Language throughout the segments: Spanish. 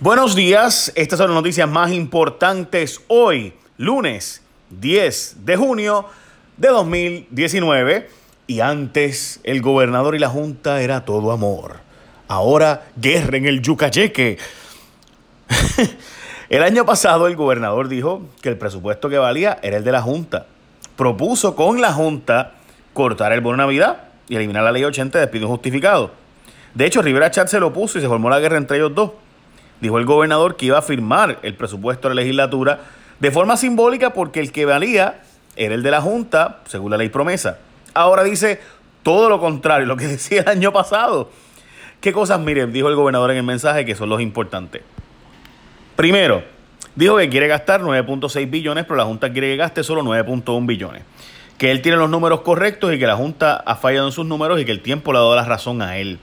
Buenos días, estas son las noticias más importantes hoy, lunes 10 de junio de 2019. Y antes el gobernador y la junta era todo amor. Ahora guerra en el Yucayeque. el año pasado el gobernador dijo que el presupuesto que valía era el de la junta. Propuso con la junta cortar el bono Navidad y eliminar la ley 80 de despido injustificado. De hecho, Rivera Chat se lo puso y se formó la guerra entre ellos dos dijo el gobernador que iba a firmar el presupuesto de la legislatura de forma simbólica porque el que valía era el de la Junta, según la ley promesa. Ahora dice todo lo contrario, lo que decía el año pasado. ¿Qué cosas, miren, dijo el gobernador en el mensaje que son los importantes? Primero, dijo que quiere gastar 9.6 billones, pero la Junta quiere que gaste solo 9.1 billones. Que él tiene los números correctos y que la Junta ha fallado en sus números y que el tiempo le ha dado la razón a él.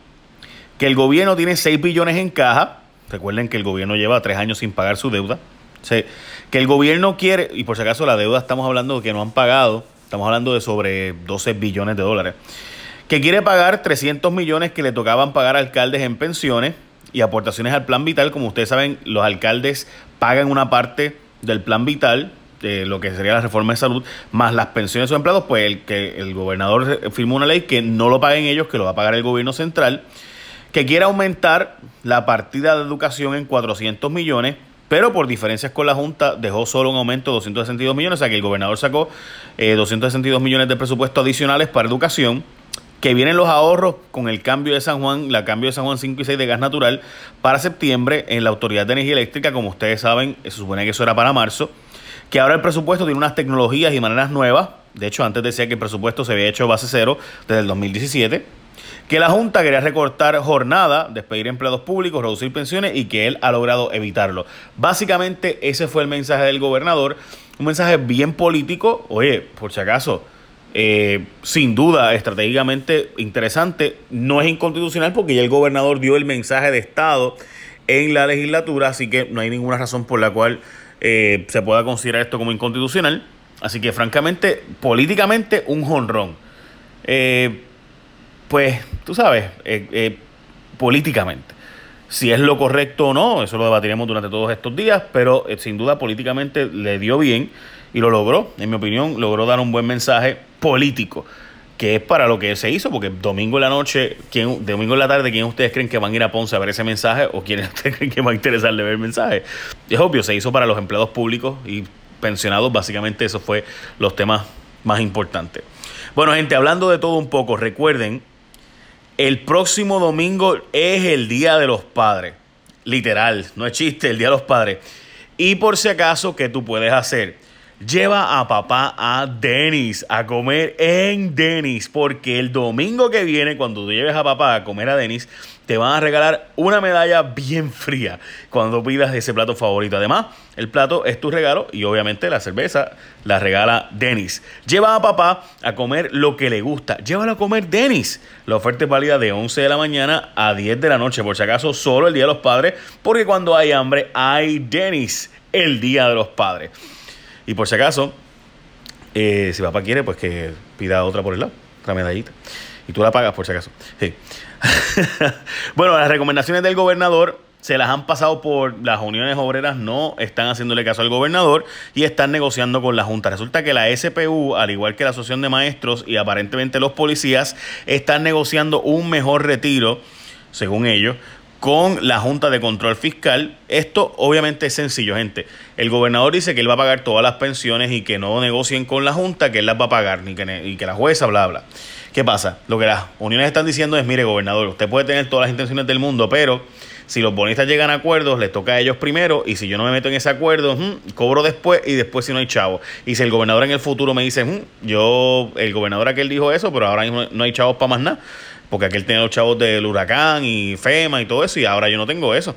Que el gobierno tiene 6 billones en caja Recuerden que el gobierno lleva tres años sin pagar su deuda. que el gobierno quiere, y por si acaso la deuda estamos hablando de que no han pagado, estamos hablando de sobre 12 billones de dólares, que quiere pagar 300 millones que le tocaban pagar a alcaldes en pensiones y aportaciones al plan vital. Como ustedes saben, los alcaldes pagan una parte del plan vital, de lo que sería la reforma de salud, más las pensiones de sus empleados, pues el, que el gobernador firmó una ley que no lo paguen ellos, que lo va a pagar el gobierno central que quiere aumentar la partida de educación en 400 millones, pero por diferencias con la Junta dejó solo un aumento de 262 millones, o sea que el gobernador sacó 262 eh, millones de presupuesto adicionales para educación, que vienen los ahorros con el cambio de San Juan, la cambio de San Juan 5 y 6 de gas natural para septiembre en la Autoridad de Energía Eléctrica, como ustedes saben, se supone que eso era para marzo, que ahora el presupuesto tiene unas tecnologías y maneras nuevas, de hecho antes decía que el presupuesto se había hecho base cero desde el 2017, que la Junta quería recortar jornada, despedir empleados públicos, reducir pensiones y que él ha logrado evitarlo. Básicamente ese fue el mensaje del gobernador, un mensaje bien político, oye, por si acaso, eh, sin duda estratégicamente interesante, no es inconstitucional porque ya el gobernador dio el mensaje de Estado en la legislatura, así que no hay ninguna razón por la cual eh, se pueda considerar esto como inconstitucional. Así que francamente, políticamente, un jonrón. Eh, pues, tú sabes, eh, eh, políticamente. Si es lo correcto o no, eso lo debatiremos durante todos estos días, pero eh, sin duda políticamente le dio bien y lo logró, en mi opinión, logró dar un buen mensaje político, que es para lo que se hizo, porque domingo en la noche, ¿quién, domingo en la tarde, ¿quién ustedes creen que van a ir a Ponce a ver ese mensaje o quién ustedes creen que va a interesarle ver el mensaje? Es obvio, se hizo para los empleados públicos y pensionados, básicamente esos fue los temas más importantes. Bueno, gente, hablando de todo un poco, recuerden el próximo domingo es el Día de los Padres. Literal, no es chiste, el Día de los Padres. Y por si acaso, ¿qué tú puedes hacer? Lleva a papá a Denis a comer en Denis, porque el domingo que viene, cuando tú lleves a papá a comer a Denis, te van a regalar una medalla bien fría cuando pidas ese plato favorito. Además, el plato es tu regalo y obviamente la cerveza la regala Denis. Lleva a papá a comer lo que le gusta. Llévalo a comer Denis. La oferta es válida de 11 de la mañana a 10 de la noche, por si acaso solo el Día de los Padres, porque cuando hay hambre hay Denis, el Día de los Padres. Y por si acaso, eh, si papá quiere, pues que pida otra por el lado, otra medallita. Y tú la pagas por si acaso. Sí. bueno, las recomendaciones del gobernador se las han pasado por las uniones obreras, no están haciéndole caso al gobernador y están negociando con la Junta. Resulta que la SPU, al igual que la Asociación de Maestros y aparentemente los policías, están negociando un mejor retiro, según ellos, con la Junta de Control Fiscal. Esto obviamente es sencillo, gente. El gobernador dice que él va a pagar todas las pensiones y que no negocien con la Junta, que él las va a pagar, ni que, y que la jueza, bla, bla. ¿Qué pasa? Lo que las uniones están diciendo es, mire, gobernador, usted puede tener todas las intenciones del mundo, pero si los bonistas llegan a acuerdos, les toca a ellos primero, y si yo no me meto en ese acuerdo, cobro después y después si no hay chavo. Y si el gobernador en el futuro me dice, yo, el gobernador aquel dijo eso, pero ahora mismo no hay chavos para más nada porque aquel tenía los chavos del huracán y FEMA y todo eso, y ahora yo no tengo eso.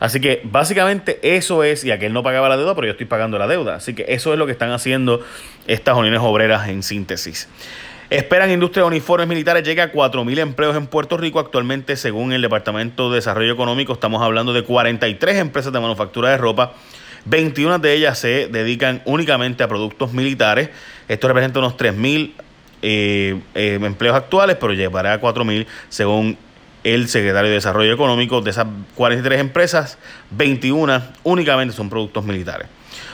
Así que básicamente eso es, y aquel no pagaba la deuda, pero yo estoy pagando la deuda. Así que eso es lo que están haciendo estas uniones obreras en síntesis. Esperan industria de uniformes militares llega a 4.000 empleos en Puerto Rico. Actualmente, según el Departamento de Desarrollo Económico, estamos hablando de 43 empresas de manufactura de ropa. 21 de ellas se dedican únicamente a productos militares. Esto representa unos 3.000 eh, eh, empleos actuales, pero llevará a 4.000 según el secretario de Desarrollo Económico. De esas 43 empresas, 21 únicamente son productos militares.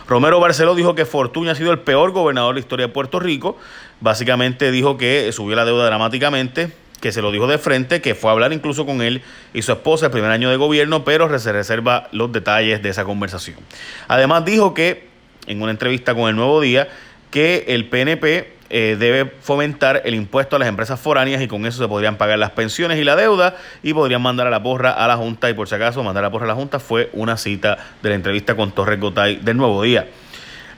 Romero Barceló dijo que Fortuño ha sido el peor gobernador de la historia de Puerto Rico. Básicamente dijo que subió la deuda dramáticamente, que se lo dijo de frente, que fue a hablar incluso con él y su esposa el primer año de gobierno, pero se reserva los detalles de esa conversación. Además dijo que, en una entrevista con el Nuevo Día, que el PNP eh, debe fomentar el impuesto a las empresas foráneas y con eso se podrían pagar las pensiones y la deuda y podrían mandar a la porra a la Junta y por si acaso mandar a la porra a la Junta fue una cita de la entrevista con Torres Gotay del Nuevo Día.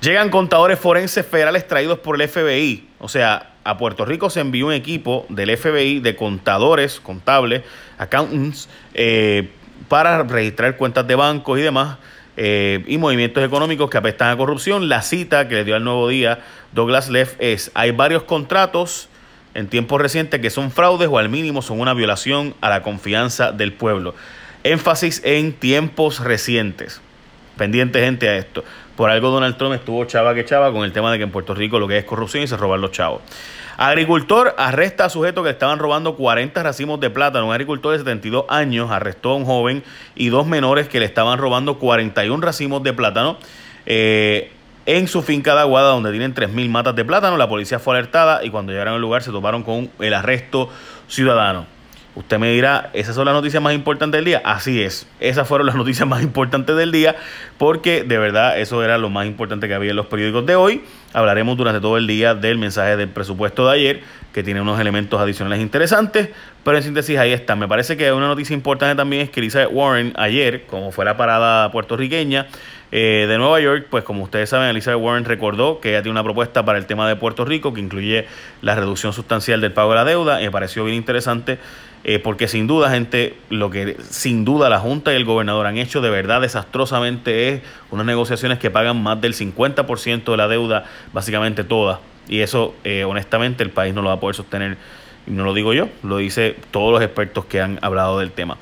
Llegan contadores forenses federales traídos por el FBI, o sea, a Puerto Rico se envió un equipo del FBI de contadores, contables, accountants, eh, para registrar cuentas de bancos y demás eh, y movimientos económicos que apestan a corrupción. La cita que le dio al nuevo día Douglas Leff es, hay varios contratos en tiempos recientes que son fraudes o al mínimo son una violación a la confianza del pueblo. Énfasis en tiempos recientes. Pendiente gente a esto. Por algo Donald Trump estuvo chava que chava con el tema de que en Puerto Rico lo que es corrupción y se roban los chavos. Agricultor arresta a sujetos que estaban robando 40 racimos de plátano. Un agricultor de 72 años arrestó a un joven y dos menores que le estaban robando 41 racimos de plátano. Eh, en su finca de Aguada, donde tienen 3.000 matas de plátano, la policía fue alertada y cuando llegaron al lugar se toparon con el arresto ciudadano. Usted me dirá, ¿esas son las noticias más importantes del día? Así es, esas fueron las noticias más importantes del día, porque de verdad eso era lo más importante que había en los periódicos de hoy. Hablaremos durante todo el día del mensaje del presupuesto de ayer, que tiene unos elementos adicionales interesantes, pero en síntesis ahí está. Me parece que una noticia importante también es que Elizabeth Warren ayer, como fue la parada puertorriqueña, eh, de Nueva York, pues como ustedes saben, Elizabeth Warren recordó que ella tiene una propuesta para el tema de Puerto Rico que incluye la reducción sustancial del pago de la deuda. Me pareció bien interesante eh, porque sin duda, gente, lo que sin duda la Junta y el gobernador han hecho de verdad desastrosamente es unas negociaciones que pagan más del 50% de la deuda, básicamente toda. Y eso, eh, honestamente, el país no lo va a poder sostener. Y no lo digo yo, lo dice todos los expertos que han hablado del tema.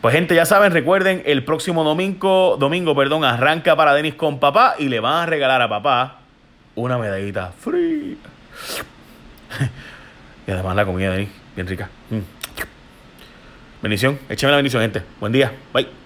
Pues gente, ya saben, recuerden, el próximo domingo, domingo, perdón, arranca para Denis con papá y le van a regalar a papá una medallita free. y además la comida de Denis, bien rica. Mm. Bendición, échame la bendición, gente. Buen día, bye.